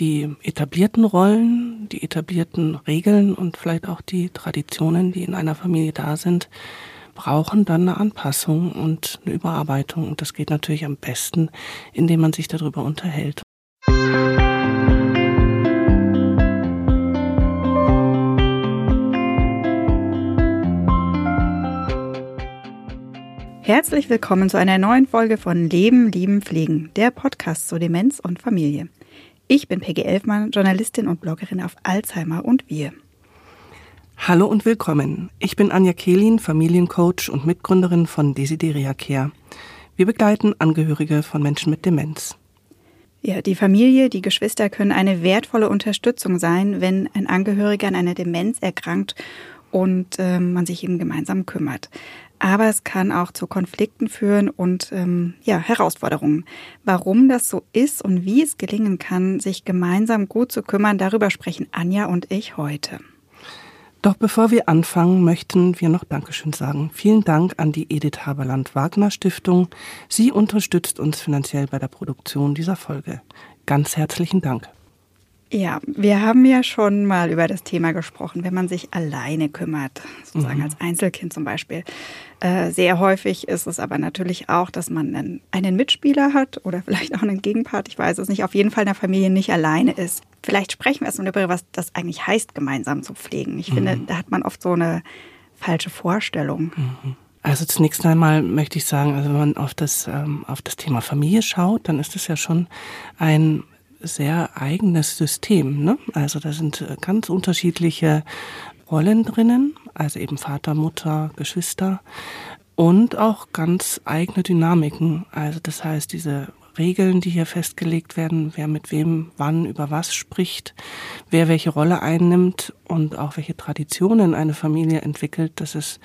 die etablierten Rollen, die etablierten Regeln und vielleicht auch die Traditionen, die in einer Familie da sind, brauchen dann eine Anpassung und eine Überarbeitung. Und das geht natürlich am besten, indem man sich darüber unterhält. Herzlich willkommen zu einer neuen Folge von Leben, Lieben, Pflegen, der Podcast zu Demenz und Familie. Ich bin Peggy Elfmann, Journalistin und Bloggerin auf Alzheimer und wir. Hallo und willkommen. Ich bin Anja Kehlin, Familiencoach und Mitgründerin von Desideria Care. Wir begleiten Angehörige von Menschen mit Demenz. Ja, die Familie, die Geschwister können eine wertvolle Unterstützung sein, wenn ein Angehöriger an einer Demenz erkrankt und äh, man sich eben gemeinsam kümmert. Aber es kann auch zu Konflikten führen und ähm, ja, Herausforderungen. Warum das so ist und wie es gelingen kann, sich gemeinsam gut zu kümmern, darüber sprechen Anja und ich heute. Doch bevor wir anfangen, möchten wir noch Dankeschön sagen. Vielen Dank an die Edith Haberland Wagner Stiftung. Sie unterstützt uns finanziell bei der Produktion dieser Folge. Ganz herzlichen Dank. Ja, wir haben ja schon mal über das Thema gesprochen, wenn man sich alleine kümmert, sozusagen mhm. als Einzelkind zum Beispiel. Äh, sehr häufig ist es aber natürlich auch, dass man einen, einen, Mitspieler hat oder vielleicht auch einen Gegenpart, ich weiß es nicht, auf jeden Fall in der Familie nicht alleine ist. Vielleicht sprechen wir erstmal darüber, was das eigentlich heißt, gemeinsam zu pflegen. Ich mhm. finde, da hat man oft so eine falsche Vorstellung. Mhm. Also zunächst einmal möchte ich sagen, also wenn man auf das, ähm, auf das Thema Familie schaut, dann ist es ja schon ein sehr eigenes System. Ne? Also da sind äh, ganz unterschiedliche Rollen drinnen, also eben Vater, Mutter, Geschwister und auch ganz eigene Dynamiken. Also das heißt, diese Regeln, die hier festgelegt werden, wer mit wem wann über was spricht, wer welche Rolle einnimmt und auch welche Traditionen eine Familie entwickelt, das ist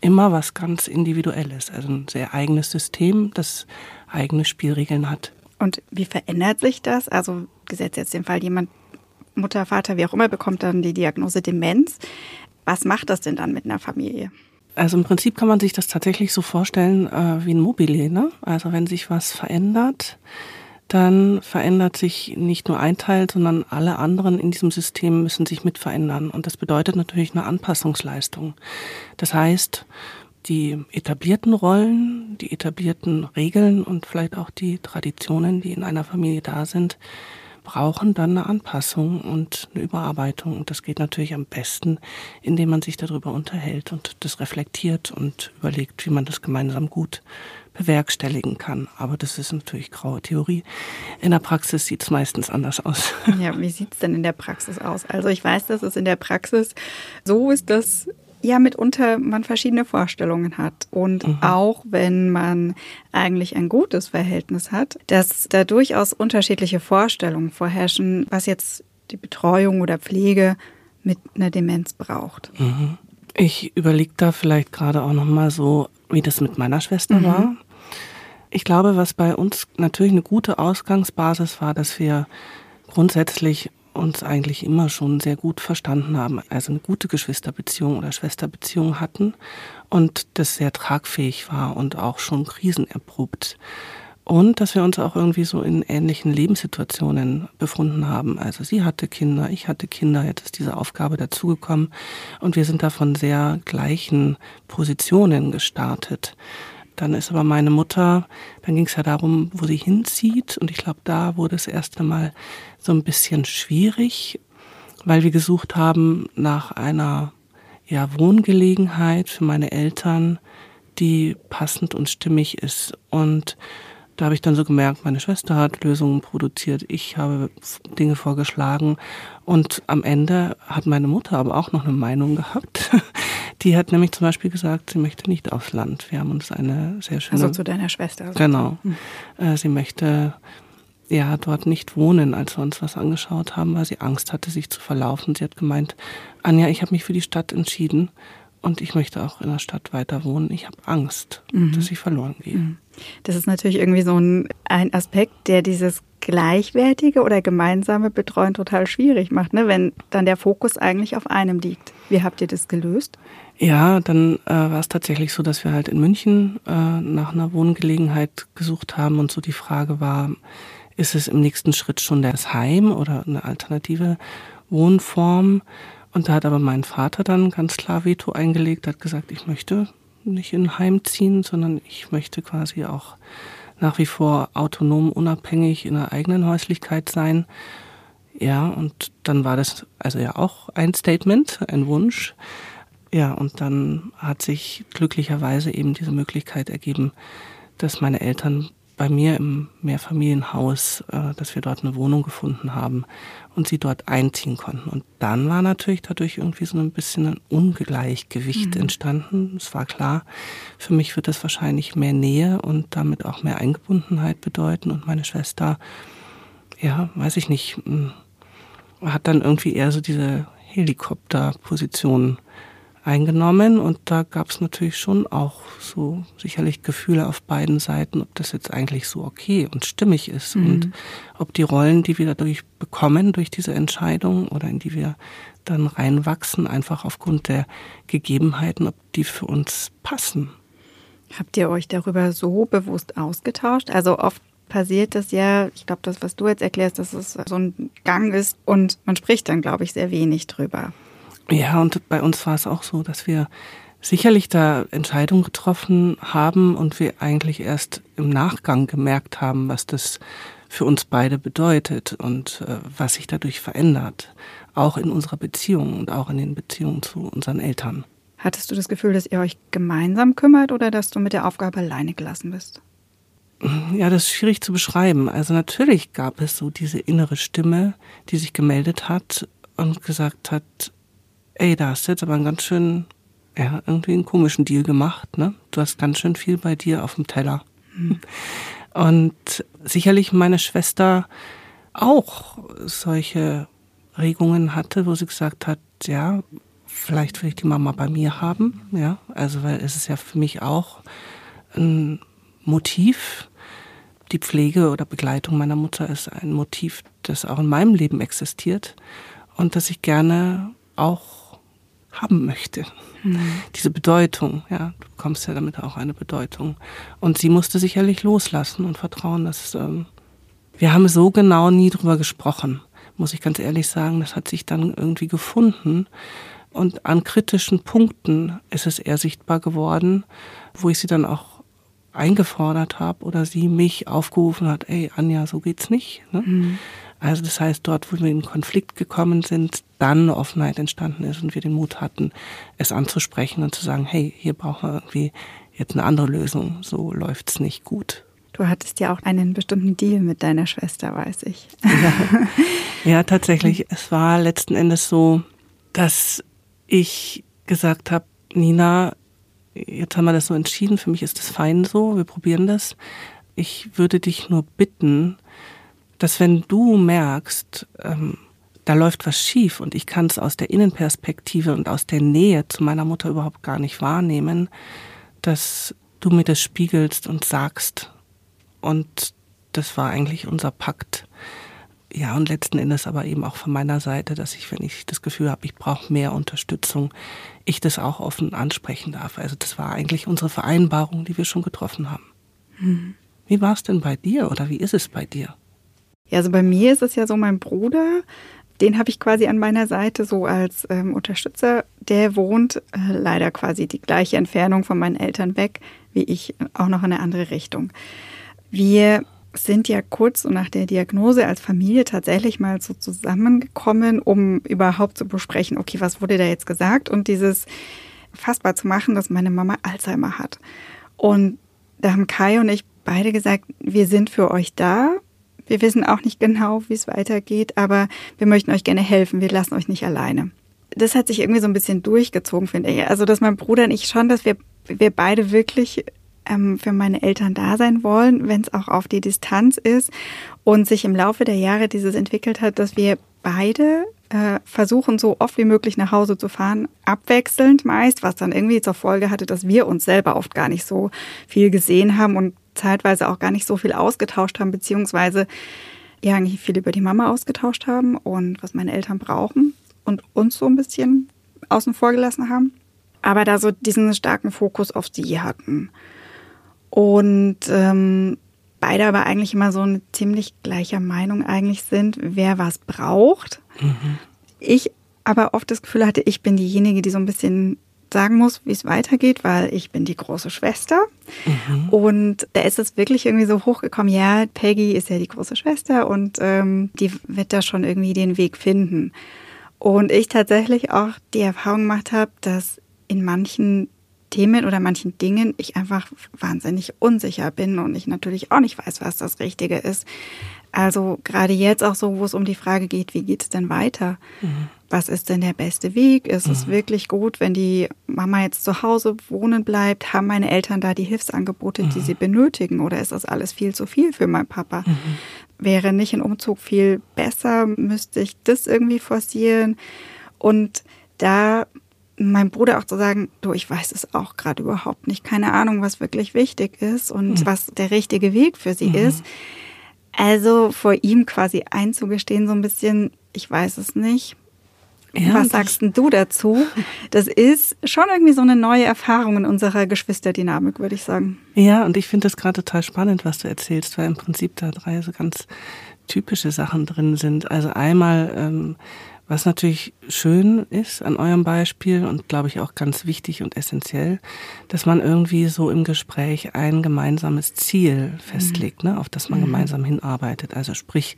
immer was ganz Individuelles, also ein sehr eigenes System, das eigene Spielregeln hat. Und wie verändert sich das? Also gesetzt jetzt den Fall, jemand, Mutter, Vater, wie auch immer, bekommt dann die Diagnose Demenz. Was macht das denn dann mit einer Familie? Also im Prinzip kann man sich das tatsächlich so vorstellen äh, wie ein Mobile. Ne? Also wenn sich was verändert, dann verändert sich nicht nur ein Teil, sondern alle anderen in diesem System müssen sich mit verändern. Und das bedeutet natürlich eine Anpassungsleistung. Das heißt, die etablierten Rollen, die etablierten Regeln und vielleicht auch die Traditionen, die in einer Familie da sind, brauchen dann eine Anpassung und eine Überarbeitung. Und das geht natürlich am besten, indem man sich darüber unterhält und das reflektiert und überlegt, wie man das gemeinsam gut bewerkstelligen kann. Aber das ist natürlich graue Theorie. In der Praxis sieht es meistens anders aus. Ja, wie sieht es denn in der Praxis aus? Also ich weiß, dass es in der Praxis so ist, dass ja mitunter man verschiedene Vorstellungen hat und mhm. auch wenn man eigentlich ein gutes Verhältnis hat, dass da durchaus unterschiedliche Vorstellungen vorherrschen, was jetzt die Betreuung oder Pflege mit einer Demenz braucht. Mhm. Ich überlege da vielleicht gerade auch noch mal so, wie das mit meiner Schwester mhm. war. Ich glaube, was bei uns natürlich eine gute Ausgangsbasis war, dass wir grundsätzlich uns eigentlich immer schon sehr gut verstanden haben, also eine gute Geschwisterbeziehung oder Schwesterbeziehung hatten und das sehr tragfähig war und auch schon krisenerprobt. Und dass wir uns auch irgendwie so in ähnlichen Lebenssituationen befunden haben. Also sie hatte Kinder, ich hatte Kinder, jetzt ist diese Aufgabe dazugekommen und wir sind da von sehr gleichen Positionen gestartet. Dann ist aber meine Mutter, dann ging es ja darum, wo sie hinzieht. Und ich glaube, da wurde es erst einmal so ein bisschen schwierig, weil wir gesucht haben nach einer ja, Wohngelegenheit für meine Eltern, die passend und stimmig ist. Und da habe ich dann so gemerkt, meine Schwester hat Lösungen produziert, ich habe Dinge vorgeschlagen und am Ende hat meine Mutter aber auch noch eine Meinung gehabt. Die hat nämlich zum Beispiel gesagt, sie möchte nicht aufs Land. Wir haben uns eine sehr schöne. Also zu deiner Schwester. Also genau. Hm. Sie möchte ja dort nicht wohnen, als wir uns was angeschaut haben, weil sie Angst hatte, sich zu verlaufen. Sie hat gemeint, Anja, ich habe mich für die Stadt entschieden und ich möchte auch in der Stadt weiter wohnen. Ich habe Angst, mhm. dass ich verloren gehe. Mhm. Das ist natürlich irgendwie so ein, ein Aspekt, der dieses gleichwertige oder gemeinsame Betreuen total schwierig macht, ne? wenn dann der Fokus eigentlich auf einem liegt. Wie habt ihr das gelöst? Ja, dann äh, war es tatsächlich so, dass wir halt in München äh, nach einer Wohngelegenheit gesucht haben und so die Frage war, ist es im nächsten Schritt schon das Heim oder eine alternative Wohnform. Und da hat aber mein Vater dann ganz klar Veto eingelegt, hat gesagt, ich möchte nicht in ein Heim ziehen, sondern ich möchte quasi auch nach wie vor autonom, unabhängig in einer eigenen Häuslichkeit sein. Ja, und dann war das also ja auch ein Statement, ein Wunsch. Ja, und dann hat sich glücklicherweise eben diese Möglichkeit ergeben, dass meine Eltern bei mir im Mehrfamilienhaus, äh, dass wir dort eine Wohnung gefunden haben und sie dort einziehen konnten. Und dann war natürlich dadurch irgendwie so ein bisschen ein Ungleichgewicht mhm. entstanden. Es war klar, für mich wird das wahrscheinlich mehr Nähe und damit auch mehr Eingebundenheit bedeuten. Und meine Schwester, ja, weiß ich nicht, hm, hat dann irgendwie eher so diese Helikopterposition eingenommen und da gab es natürlich schon auch so sicherlich Gefühle auf beiden Seiten, ob das jetzt eigentlich so okay und stimmig ist mhm. und ob die Rollen, die wir dadurch bekommen durch diese Entscheidung oder in die wir dann reinwachsen, einfach aufgrund der Gegebenheiten, ob die für uns passen. Habt ihr euch darüber so bewusst ausgetauscht? Also oft passiert das ja, ich glaube, das, was du jetzt erklärst, dass es so ein Gang ist und man spricht dann, glaube ich, sehr wenig drüber. Ja, und bei uns war es auch so, dass wir sicherlich da Entscheidungen getroffen haben und wir eigentlich erst im Nachgang gemerkt haben, was das für uns beide bedeutet und äh, was sich dadurch verändert, auch in unserer Beziehung und auch in den Beziehungen zu unseren Eltern. Hattest du das Gefühl, dass ihr euch gemeinsam kümmert oder dass du mit der Aufgabe alleine gelassen bist? Ja, das ist schwierig zu beschreiben. Also natürlich gab es so diese innere Stimme, die sich gemeldet hat und gesagt hat, ey, da hast du jetzt aber einen ganz schön, ja, irgendwie einen komischen Deal gemacht, ne? Du hast ganz schön viel bei dir auf dem Teller. Mhm. Und sicherlich meine Schwester auch solche Regungen hatte, wo sie gesagt hat, ja, vielleicht will ich die Mama bei mir haben, ja, also weil es ist ja für mich auch ein Motiv. Die Pflege oder Begleitung meiner Mutter ist ein Motiv, das auch in meinem Leben existiert und das ich gerne auch haben möchte. Mhm. Diese Bedeutung, ja, du bekommst ja damit auch eine Bedeutung. Und sie musste sicherlich loslassen und vertrauen, dass ähm, wir haben so genau nie drüber gesprochen, muss ich ganz ehrlich sagen. Das hat sich dann irgendwie gefunden. Und an kritischen Punkten ist es eher sichtbar geworden, wo ich sie dann auch eingefordert habe oder sie mich aufgerufen hat, ey Anja, so geht's nicht. Ne? Mhm. Also das heißt, dort, wo wir in Konflikt gekommen sind, dann eine Offenheit entstanden ist und wir den Mut hatten, es anzusprechen und zu sagen, hey, hier brauchen wir irgendwie jetzt eine andere Lösung, so läuft's nicht gut. Du hattest ja auch einen bestimmten Deal mit deiner Schwester, weiß ich. Ja, ja tatsächlich. Es war letzten Endes so, dass ich gesagt habe, Nina, jetzt haben wir das so entschieden, für mich ist das fein so, wir probieren das. Ich würde dich nur bitten, dass wenn du merkst, ähm, da läuft was schief und ich kann es aus der Innenperspektive und aus der Nähe zu meiner Mutter überhaupt gar nicht wahrnehmen, dass du mir das spiegelst und sagst. Und das war eigentlich unser Pakt. Ja, und letzten Endes aber eben auch von meiner Seite, dass ich, wenn ich das Gefühl habe, ich brauche mehr Unterstützung, ich das auch offen ansprechen darf. Also das war eigentlich unsere Vereinbarung, die wir schon getroffen haben. Hm. Wie war es denn bei dir oder wie ist es bei dir? Ja, also bei mir ist es ja so, mein Bruder, den habe ich quasi an meiner Seite so als ähm, Unterstützer. Der wohnt äh, leider quasi die gleiche Entfernung von meinen Eltern weg, wie ich, auch noch in eine andere Richtung. Wir sind ja kurz nach der Diagnose als Familie tatsächlich mal so zusammengekommen, um überhaupt zu besprechen, okay, was wurde da jetzt gesagt und dieses fassbar zu machen, dass meine Mama Alzheimer hat. Und da haben Kai und ich beide gesagt, wir sind für euch da, wir wissen auch nicht genau, wie es weitergeht, aber wir möchten euch gerne helfen. Wir lassen euch nicht alleine. Das hat sich irgendwie so ein bisschen durchgezogen, finde ich. Also, dass mein Bruder und ich schon, dass wir, wir beide wirklich ähm, für meine Eltern da sein wollen, wenn es auch auf die Distanz ist und sich im Laufe der Jahre dieses entwickelt hat, dass wir beide äh, versuchen, so oft wie möglich nach Hause zu fahren, abwechselnd meist, was dann irgendwie zur Folge hatte, dass wir uns selber oft gar nicht so viel gesehen haben und zeitweise auch gar nicht so viel ausgetauscht haben, beziehungsweise ja eigentlich viel über die Mama ausgetauscht haben und was meine Eltern brauchen und uns so ein bisschen außen vor gelassen haben. Aber da so diesen starken Fokus auf sie hatten. Und ähm, beide aber eigentlich immer so eine ziemlich gleicher Meinung eigentlich sind, wer was braucht. Mhm. Ich aber oft das Gefühl hatte, ich bin diejenige, die so ein bisschen sagen muss, wie es weitergeht, weil ich bin die große Schwester. Mhm. Und da ist es wirklich irgendwie so hochgekommen, ja, Peggy ist ja die große Schwester und ähm, die wird da schon irgendwie den Weg finden. Und ich tatsächlich auch die Erfahrung gemacht habe, dass in manchen Themen oder manchen Dingen ich einfach wahnsinnig unsicher bin und ich natürlich auch nicht weiß, was das Richtige ist. Also gerade jetzt auch so, wo es um die Frage geht, wie geht es denn weiter? Mhm. Was ist denn der beste Weg? Ist mhm. es wirklich gut, wenn die Mama jetzt zu Hause wohnen bleibt? Haben meine Eltern da die Hilfsangebote, mhm. die sie benötigen? Oder ist das alles viel zu viel für meinen Papa? Mhm. Wäre nicht ein Umzug viel besser? Müsste ich das irgendwie forcieren? Und da meinem Bruder auch zu sagen, du, ich weiß es auch gerade überhaupt nicht, keine Ahnung, was wirklich wichtig ist und mhm. was der richtige Weg für sie mhm. ist. Also vor ihm quasi einzugestehen, so ein bisschen, ich weiß es nicht. Ja, Was sagst denn du dazu? Das ist schon irgendwie so eine neue Erfahrung in unserer Geschwisterdynamik, würde ich sagen. Ja, und ich finde das gerade total spannend, was du erzählst, weil im Prinzip da drei so ganz typische Sachen drin sind. Also einmal ähm, was natürlich schön ist an eurem Beispiel und glaube ich auch ganz wichtig und essentiell, dass man irgendwie so im Gespräch ein gemeinsames Ziel festlegt, mhm. ne, auf das man mhm. gemeinsam hinarbeitet. Also sprich,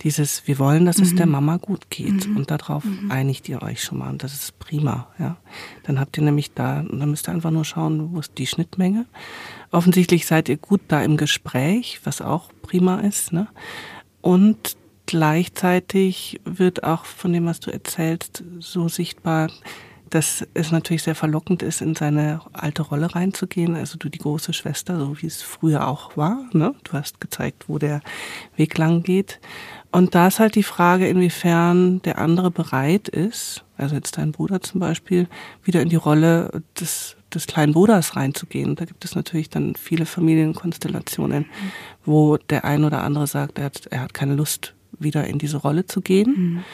dieses, wir wollen, dass es der mhm. Mama gut geht mhm. und darauf mhm. einigt ihr euch schon mal und das ist prima. Ja. Dann habt ihr nämlich da, dann müsst ihr einfach nur schauen, wo ist die Schnittmenge. Offensichtlich seid ihr gut da im Gespräch, was auch prima ist. Ne? Und gleichzeitig wird auch von dem, was du erzählst, so sichtbar, dass es natürlich sehr verlockend ist, in seine alte Rolle reinzugehen. Also du die große Schwester, so wie es früher auch war. Ne? Du hast gezeigt, wo der Weg lang geht. Und da ist halt die Frage, inwiefern der andere bereit ist, also jetzt dein Bruder zum Beispiel, wieder in die Rolle des, des kleinen Bruders reinzugehen. Da gibt es natürlich dann viele Familienkonstellationen, wo der ein oder andere sagt, er hat, er hat keine Lust wieder in diese Rolle zu gehen. Mhm.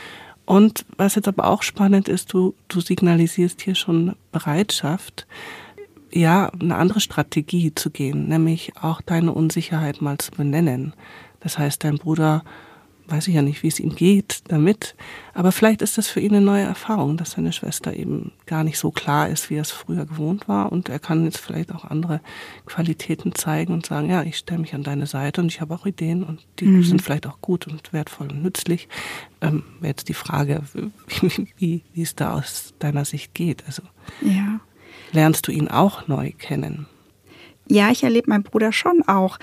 Und was jetzt aber auch spannend ist, du, du signalisierst hier schon Bereitschaft, ja, eine andere Strategie zu gehen, nämlich auch deine Unsicherheit mal zu benennen. Das heißt, dein Bruder weiß ich ja nicht, wie es ihm geht damit. Aber vielleicht ist das für ihn eine neue Erfahrung, dass seine Schwester eben gar nicht so klar ist, wie er es früher gewohnt war. Und er kann jetzt vielleicht auch andere Qualitäten zeigen und sagen, ja, ich stelle mich an deine Seite und ich habe auch Ideen und die mhm. sind vielleicht auch gut und wertvoll und nützlich. Ähm, jetzt die Frage, wie, wie, wie es da aus deiner Sicht geht. Also ja. lernst du ihn auch neu kennen? Ja, ich erlebe meinen Bruder schon auch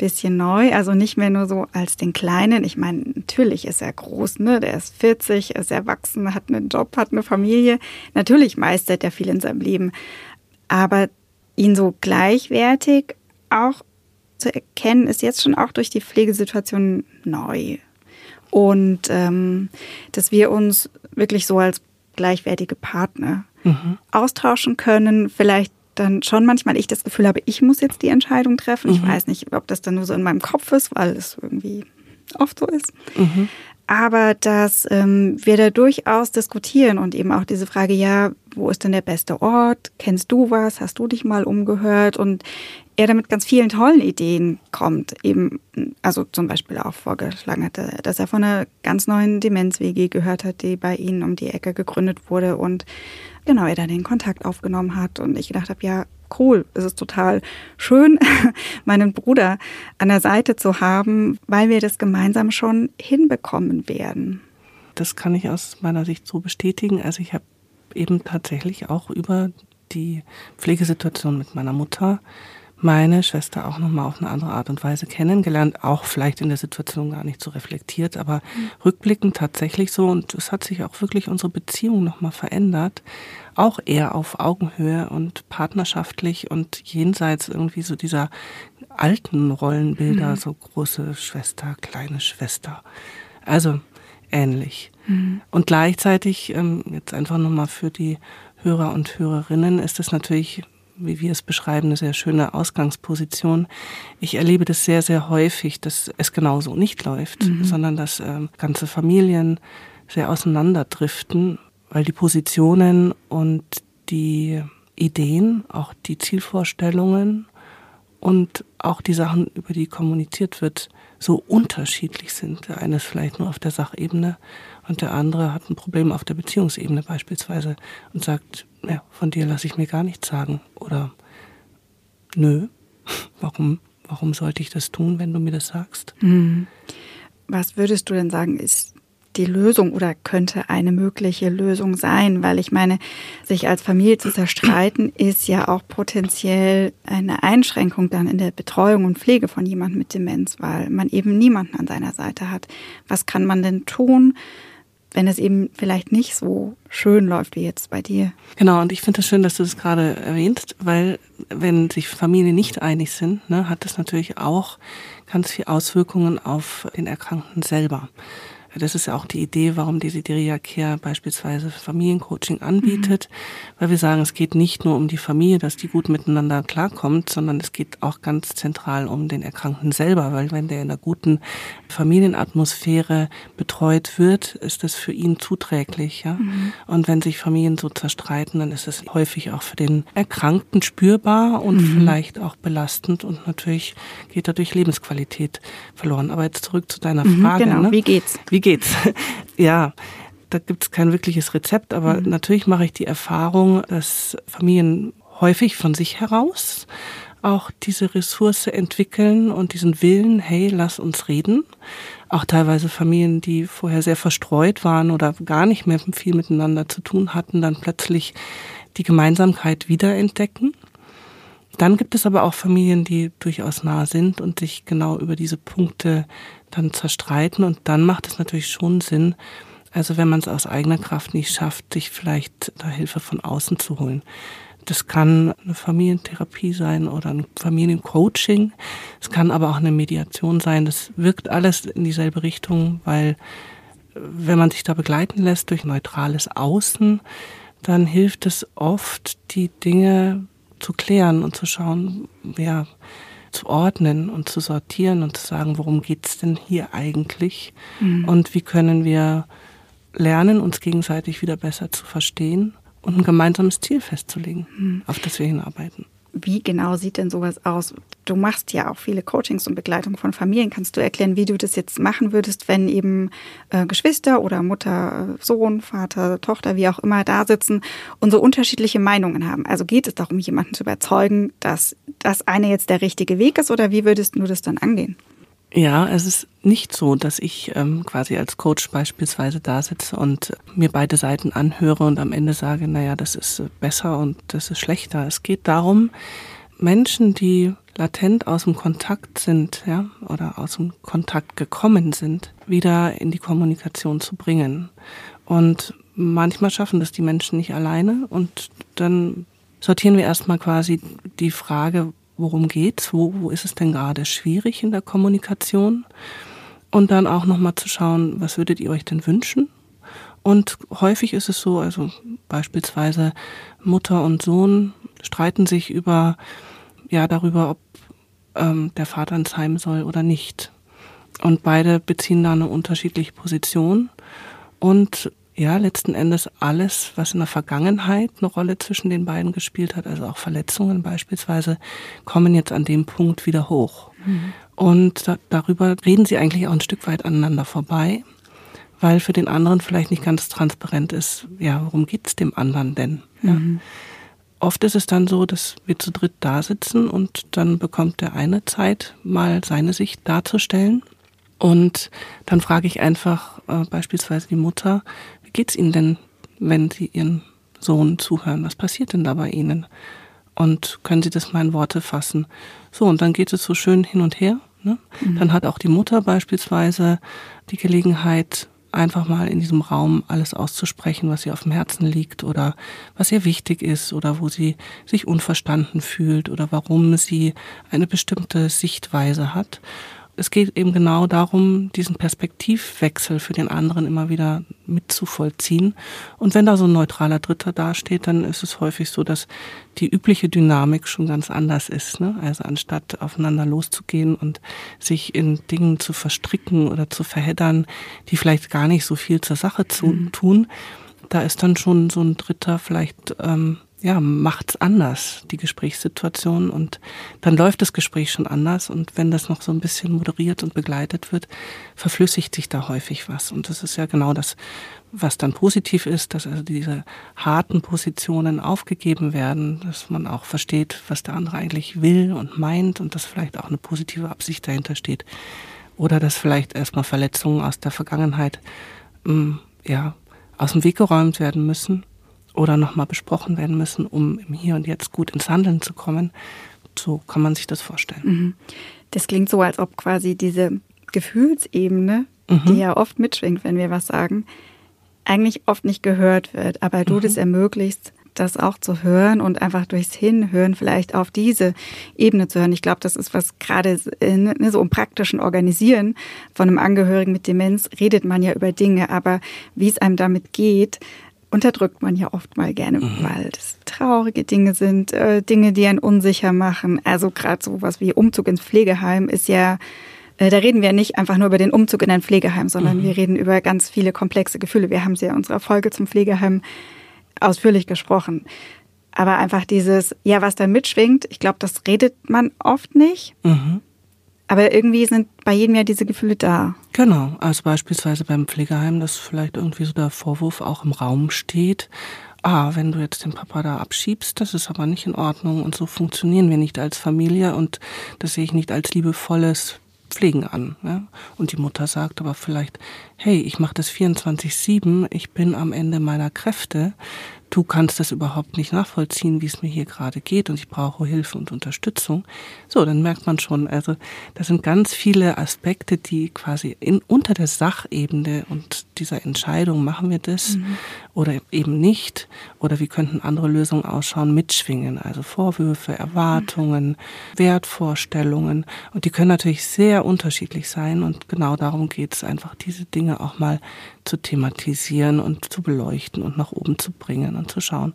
bisschen neu, also nicht mehr nur so als den Kleinen. Ich meine, natürlich ist er groß, ne? Der ist 40, ist erwachsen, hat einen Job, hat eine Familie. Natürlich meistert er viel in seinem Leben. Aber ihn so gleichwertig auch zu erkennen, ist jetzt schon auch durch die Pflegesituation neu. Und ähm, dass wir uns wirklich so als gleichwertige Partner mhm. austauschen können, vielleicht dann schon manchmal ich das Gefühl habe, ich muss jetzt die Entscheidung treffen. Mhm. Ich weiß nicht, ob das dann nur so in meinem Kopf ist, weil es irgendwie oft so ist. Mhm. Aber dass ähm, wir da durchaus diskutieren und eben auch diese Frage, ja, wo ist denn der beste Ort? Kennst du was? Hast du dich mal umgehört? Und er damit ganz vielen tollen Ideen kommt. Eben, also zum Beispiel auch vorgeschlagen hatte, dass er von einer ganz neuen Demenz-WG gehört hat, die bei ihnen um die Ecke gegründet wurde und genau, er dann den Kontakt aufgenommen hat und ich gedacht habe, ja, cool, es ist total schön, meinen Bruder an der Seite zu haben, weil wir das gemeinsam schon hinbekommen werden. Das kann ich aus meiner Sicht so bestätigen. Also ich habe eben tatsächlich auch über die Pflegesituation mit meiner Mutter meine Schwester auch nochmal auf eine andere Art und Weise kennengelernt, auch vielleicht in der Situation gar nicht so reflektiert, aber mhm. rückblickend tatsächlich so und es hat sich auch wirklich unsere Beziehung nochmal verändert, auch eher auf Augenhöhe und partnerschaftlich und jenseits irgendwie so dieser alten Rollenbilder, mhm. so große Schwester, kleine Schwester. Also ähnlich. Mhm. Und gleichzeitig, ähm, jetzt einfach nochmal für die Hörer und Hörerinnen, ist es natürlich wie wir es beschreiben, eine sehr schöne Ausgangsposition. Ich erlebe das sehr, sehr häufig, dass es genauso nicht läuft, mhm. sondern dass äh, ganze Familien sehr auseinanderdriften, weil die Positionen und die Ideen, auch die Zielvorstellungen und auch die Sachen, über die kommuniziert wird, so unterschiedlich sind. Der eine ist vielleicht nur auf der Sachebene und der andere hat ein Problem auf der Beziehungsebene beispielsweise und sagt, ja, von dir lasse ich mir gar nichts sagen oder nö, warum, warum sollte ich das tun, wenn du mir das sagst? Hm. Was würdest du denn sagen, ist die Lösung oder könnte eine mögliche Lösung sein, weil ich meine, sich als Familie zu zerstreiten ist ja auch potenziell eine Einschränkung dann in der Betreuung und Pflege von jemandem mit Demenz, weil man eben niemanden an seiner Seite hat. Was kann man denn tun, wenn es eben vielleicht nicht so schön läuft wie jetzt bei dir? Genau, und ich finde es das schön, dass du das gerade erwähnst, weil wenn sich Familien nicht einig sind, ne, hat das natürlich auch ganz viel Auswirkungen auf den Erkrankten selber. Das ist ja auch die Idee, warum Desideria Care beispielsweise Familiencoaching anbietet, mhm. weil wir sagen, es geht nicht nur um die Familie, dass die gut miteinander klarkommt, sondern es geht auch ganz zentral um den Erkrankten selber, weil wenn der in einer guten Familienatmosphäre betreut wird, ist das für ihn zuträglich, ja. Mhm. Und wenn sich Familien so zerstreiten, dann ist es häufig auch für den Erkrankten spürbar und mhm. vielleicht auch belastend und natürlich geht dadurch Lebensqualität verloren. Aber jetzt zurück zu deiner mhm, Frage. Genau. Ne? Wie geht's? Wie wie geht's? ja, da gibt es kein wirkliches Rezept, aber mhm. natürlich mache ich die Erfahrung, dass Familien häufig von sich heraus auch diese Ressource entwickeln und diesen Willen, hey, lass uns reden. Auch teilweise Familien, die vorher sehr verstreut waren oder gar nicht mehr viel miteinander zu tun hatten, dann plötzlich die Gemeinsamkeit wiederentdecken. Dann gibt es aber auch Familien, die durchaus nah sind und sich genau über diese Punkte dann zerstreiten. Und dann macht es natürlich schon Sinn, also wenn man es aus eigener Kraft nicht schafft, sich vielleicht da Hilfe von außen zu holen. Das kann eine Familientherapie sein oder ein Familiencoaching. Es kann aber auch eine Mediation sein. Das wirkt alles in dieselbe Richtung, weil wenn man sich da begleiten lässt durch neutrales Außen, dann hilft es oft, die Dinge zu klären und zu schauen, ja, zu ordnen und zu sortieren und zu sagen, worum geht's denn hier eigentlich mhm. und wie können wir lernen, uns gegenseitig wieder besser zu verstehen und ein gemeinsames Ziel festzulegen, mhm. auf das wir hinarbeiten. Wie genau sieht denn sowas aus? Du machst ja auch viele Coachings und Begleitung von Familien. Kannst du erklären, wie du das jetzt machen würdest, wenn eben äh, Geschwister oder Mutter, äh, Sohn, Vater, Tochter, wie auch immer da sitzen und so unterschiedliche Meinungen haben? Also geht es darum, jemanden zu überzeugen, dass das eine jetzt der richtige Weg ist oder wie würdest du das dann angehen? Ja, es ist nicht so, dass ich ähm, quasi als Coach beispielsweise da sitze und mir beide Seiten anhöre und am Ende sage, naja, das ist besser und das ist schlechter. Es geht darum, Menschen, die latent aus dem Kontakt sind, ja, oder aus dem Kontakt gekommen sind, wieder in die Kommunikation zu bringen. Und manchmal schaffen das die Menschen nicht alleine und dann sortieren wir erstmal quasi die Frage, worum geht's, wo, wo ist es denn gerade schwierig in der Kommunikation und dann auch nochmal zu schauen, was würdet ihr euch denn wünschen? Und häufig ist es so, also beispielsweise Mutter und Sohn streiten sich über, ja, darüber, ob ähm, der Vater ins Heim soll oder nicht. Und beide beziehen da eine unterschiedliche Position. Und ja, letzten Endes alles, was in der Vergangenheit eine Rolle zwischen den beiden gespielt hat, also auch Verletzungen beispielsweise, kommen jetzt an dem Punkt wieder hoch. Mhm. Und da, darüber reden sie eigentlich auch ein Stück weit aneinander vorbei, weil für den anderen vielleicht nicht ganz transparent ist, ja, worum geht's dem anderen denn? Ja. Mhm. Oft ist es dann so, dass wir zu dritt da sitzen und dann bekommt der eine Zeit, mal seine Sicht darzustellen. Und dann frage ich einfach äh, beispielsweise die Mutter, wie geht's Ihnen denn, wenn Sie Ihren Sohn zuhören? Was passiert denn da bei Ihnen? Und können Sie das mal in Worte fassen? So, und dann geht es so schön hin und her. Ne? Mhm. Dann hat auch die Mutter beispielsweise die Gelegenheit, einfach mal in diesem Raum alles auszusprechen, was ihr auf dem Herzen liegt oder was ihr wichtig ist oder wo sie sich unverstanden fühlt oder warum sie eine bestimmte Sichtweise hat es geht eben genau darum, diesen Perspektivwechsel für den anderen immer wieder mitzuvollziehen. Und wenn da so ein neutraler Dritter dasteht, dann ist es häufig so, dass die übliche Dynamik schon ganz anders ist. Ne? Also anstatt aufeinander loszugehen und sich in Dingen zu verstricken oder zu verheddern, die vielleicht gar nicht so viel zur Sache zu mhm. tun, da ist dann schon so ein Dritter vielleicht ähm, ja, macht's anders, die Gesprächssituation. Und dann läuft das Gespräch schon anders. Und wenn das noch so ein bisschen moderiert und begleitet wird, verflüssigt sich da häufig was. Und das ist ja genau das, was dann positiv ist, dass also diese harten Positionen aufgegeben werden, dass man auch versteht, was der andere eigentlich will und meint und dass vielleicht auch eine positive Absicht dahinter steht. Oder dass vielleicht erstmal Verletzungen aus der Vergangenheit, mm, ja, aus dem Weg geräumt werden müssen oder nochmal besprochen werden müssen, um im Hier und Jetzt gut ins Handeln zu kommen. So kann man sich das vorstellen. Mhm. Das klingt so, als ob quasi diese Gefühlsebene, mhm. die ja oft mitschwingt, wenn wir was sagen, eigentlich oft nicht gehört wird. Aber du mhm. das ermöglicht, das auch zu hören und einfach durchs Hinhören vielleicht auf diese Ebene zu hören. Ich glaube, das ist was gerade ne, so im praktischen Organisieren von einem Angehörigen mit Demenz redet man ja über Dinge, aber wie es einem damit geht, unterdrückt man ja oft mal gerne, mhm. weil das traurige Dinge sind, äh, Dinge, die einen unsicher machen. Also gerade sowas wie Umzug ins Pflegeheim ist ja, äh, da reden wir nicht einfach nur über den Umzug in ein Pflegeheim, sondern mhm. wir reden über ganz viele komplexe Gefühle. Wir haben es ja in unserer Folge zum Pflegeheim ausführlich gesprochen. Aber einfach dieses, ja, was da mitschwingt, ich glaube, das redet man oft nicht. Mhm. Aber irgendwie sind bei jedem ja diese Gefühle da. Genau, also beispielsweise beim Pflegeheim, dass vielleicht irgendwie so der Vorwurf auch im Raum steht. Ah, wenn du jetzt den Papa da abschiebst, das ist aber nicht in Ordnung und so funktionieren wir nicht als Familie und das sehe ich nicht als liebevolles Pflegen an. Ja? Und die Mutter sagt aber vielleicht, hey, ich mache das 24-7, ich bin am Ende meiner Kräfte, du kannst das überhaupt nicht nachvollziehen, wie es mir hier gerade geht und ich brauche Hilfe und Unterstützung. So, dann merkt man schon, also das sind ganz viele Aspekte, die quasi in, unter der Sachebene und dieser Entscheidung, machen wir das mhm. oder eben nicht oder wie könnten andere Lösungen ausschauen, mitschwingen. Also Vorwürfe, Erwartungen, mhm. Wertvorstellungen und die können natürlich sehr unterschiedlich sein und genau darum geht es einfach, diese Dinge auch mal zu thematisieren und zu beleuchten und nach oben zu bringen und zu schauen,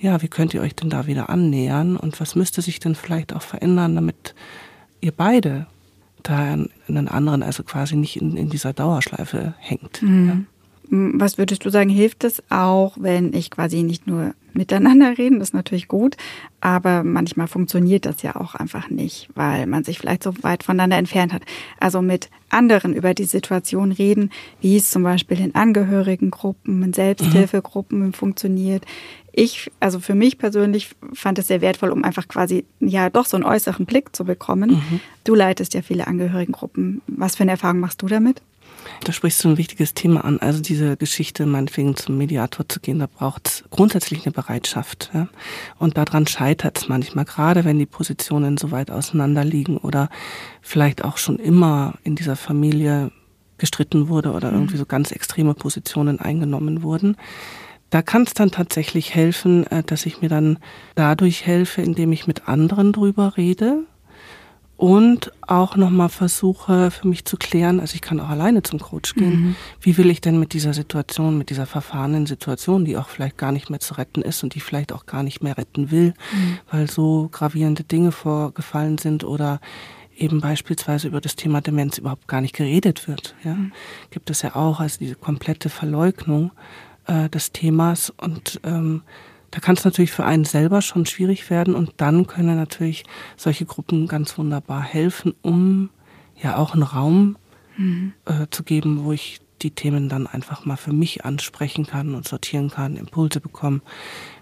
ja, wie könnt ihr euch denn da wieder annähern und was müsste sich denn vielleicht auch verändern, damit ihr beide da in einen anderen, also quasi nicht in, in dieser Dauerschleife hängt. Mhm. Ja? Was würdest du sagen, hilft es auch, wenn ich quasi nicht nur miteinander reden, das ist natürlich gut, aber manchmal funktioniert das ja auch einfach nicht, weil man sich vielleicht so weit voneinander entfernt hat. Also mit anderen über die Situation reden, wie es zum Beispiel in Angehörigengruppen, in Selbsthilfegruppen mhm. funktioniert. Ich, also für mich persönlich fand es sehr wertvoll, um einfach quasi ja doch so einen äußeren Blick zu bekommen. Mhm. Du leitest ja viele Angehörigengruppen. Was für eine Erfahrung machst du damit? Da sprichst du ein wichtiges Thema an. Also diese Geschichte, meinetwegen zum Mediator zu gehen, da braucht es grundsätzlich eine Bereitschaft. Ja? Und daran scheitert es manchmal, gerade wenn die Positionen so weit auseinander liegen oder vielleicht auch schon immer in dieser Familie gestritten wurde oder irgendwie so ganz extreme Positionen eingenommen wurden. Da kann es dann tatsächlich helfen, äh, dass ich mir dann dadurch helfe, indem ich mit anderen drüber rede, und auch nochmal versuche für mich zu klären, also ich kann auch alleine zum Coach gehen, mhm. wie will ich denn mit dieser Situation, mit dieser verfahrenen Situation, die auch vielleicht gar nicht mehr zu retten ist und die vielleicht auch gar nicht mehr retten will, mhm. weil so gravierende Dinge vorgefallen sind oder eben beispielsweise über das Thema Demenz überhaupt gar nicht geredet wird. Ja? Mhm. Gibt es ja auch, also diese komplette Verleugnung äh, des Themas und ähm, da kann es natürlich für einen selber schon schwierig werden und dann können natürlich solche Gruppen ganz wunderbar helfen, um ja auch einen Raum mhm. äh, zu geben, wo ich die Themen dann einfach mal für mich ansprechen kann und sortieren kann, Impulse bekommen.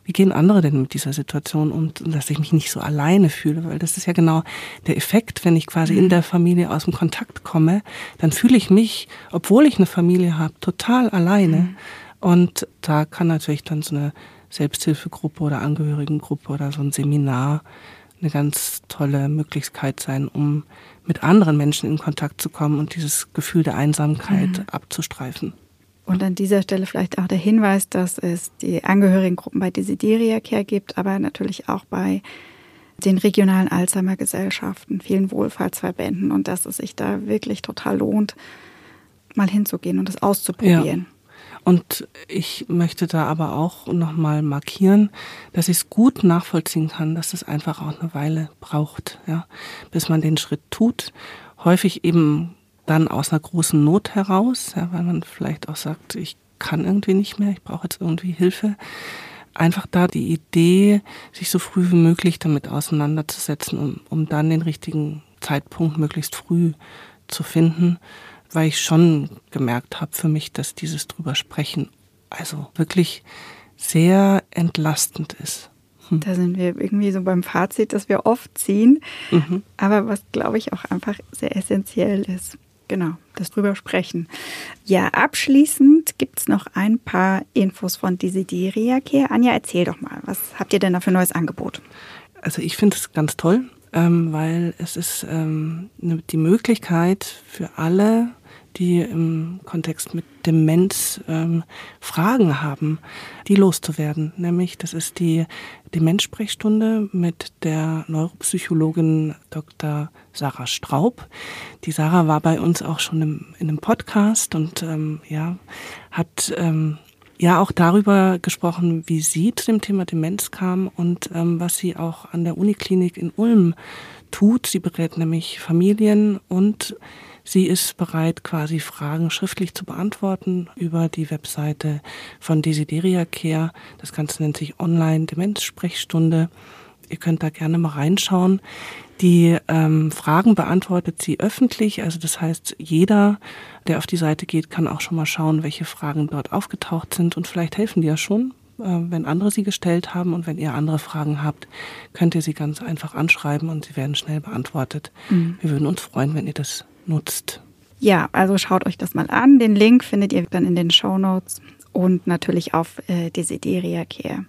Wie gehen andere denn mit dieser Situation um, dass ich mich nicht so alleine fühle? Weil das ist ja genau der Effekt, wenn ich quasi in mhm. der Familie aus dem Kontakt komme, dann fühle ich mich, obwohl ich eine Familie habe, total alleine. Mhm. Und da kann natürlich dann so eine Selbsthilfegruppe oder Angehörigengruppe oder so ein Seminar eine ganz tolle Möglichkeit sein, um mit anderen Menschen in Kontakt zu kommen und dieses Gefühl der Einsamkeit mhm. abzustreifen. Und an dieser Stelle vielleicht auch der Hinweis, dass es die Angehörigengruppen bei Desideria Care gibt, aber natürlich auch bei den regionalen Alzheimer-Gesellschaften, vielen Wohlfahrtsverbänden und dass es sich da wirklich total lohnt, mal hinzugehen und das auszuprobieren. Ja. Und ich möchte da aber auch nochmal markieren, dass ich es gut nachvollziehen kann, dass es einfach auch eine Weile braucht, ja, bis man den Schritt tut. Häufig eben dann aus einer großen Not heraus, ja, weil man vielleicht auch sagt, ich kann irgendwie nicht mehr, ich brauche jetzt irgendwie Hilfe. einfach da die Idee, sich so früh wie möglich damit auseinanderzusetzen, um, um dann den richtigen Zeitpunkt möglichst früh zu finden, weil ich schon gemerkt habe für mich, dass dieses drüber sprechen also wirklich sehr entlastend ist. Hm. Da sind wir irgendwie so beim Fazit, das wir oft ziehen, mhm. aber was glaube ich auch einfach sehr essentiell ist. Genau, das drüber sprechen. Ja, abschließend gibt es noch ein paar Infos von Desideria Care. Anja, erzähl doch mal, was habt ihr denn da für ein neues Angebot? Also ich finde es ganz toll, ähm, weil es ist ähm, ne, die Möglichkeit für alle, die im Kontext mit Demenz ähm, Fragen haben, die loszuwerden. Nämlich, das ist die Demenzsprechstunde mit der Neuropsychologin Dr. Sarah Straub. Die Sarah war bei uns auch schon im, in einem Podcast und ähm, ja, hat ähm, ja auch darüber gesprochen, wie sie zu dem Thema Demenz kam und ähm, was sie auch an der Uniklinik in Ulm tut. Sie berät nämlich Familien und Sie ist bereit, quasi Fragen schriftlich zu beantworten über die Webseite von Desideria Care. Das Ganze nennt sich Online Demenzsprechstunde. Ihr könnt da gerne mal reinschauen. Die ähm, Fragen beantwortet sie öffentlich. Also das heißt, jeder, der auf die Seite geht, kann auch schon mal schauen, welche Fragen dort aufgetaucht sind. Und vielleicht helfen die ja schon, äh, wenn andere sie gestellt haben. Und wenn ihr andere Fragen habt, könnt ihr sie ganz einfach anschreiben und sie werden schnell beantwortet. Mhm. Wir würden uns freuen, wenn ihr das nutzt. Ja, also schaut euch das mal an. Den Link findet ihr dann in den Show Notes und natürlich auf äh, Desideria Care.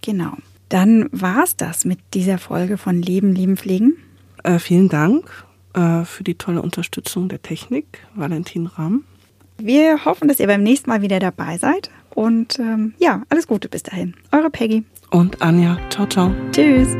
Genau. Dann war es das mit dieser Folge von Leben, Lieben, Pflegen. Äh, vielen Dank äh, für die tolle Unterstützung der Technik, Valentin Rahm. Wir hoffen, dass ihr beim nächsten Mal wieder dabei seid. Und ähm, ja, alles Gute bis dahin. Eure Peggy. Und Anja. Ciao, ciao. Tschüss.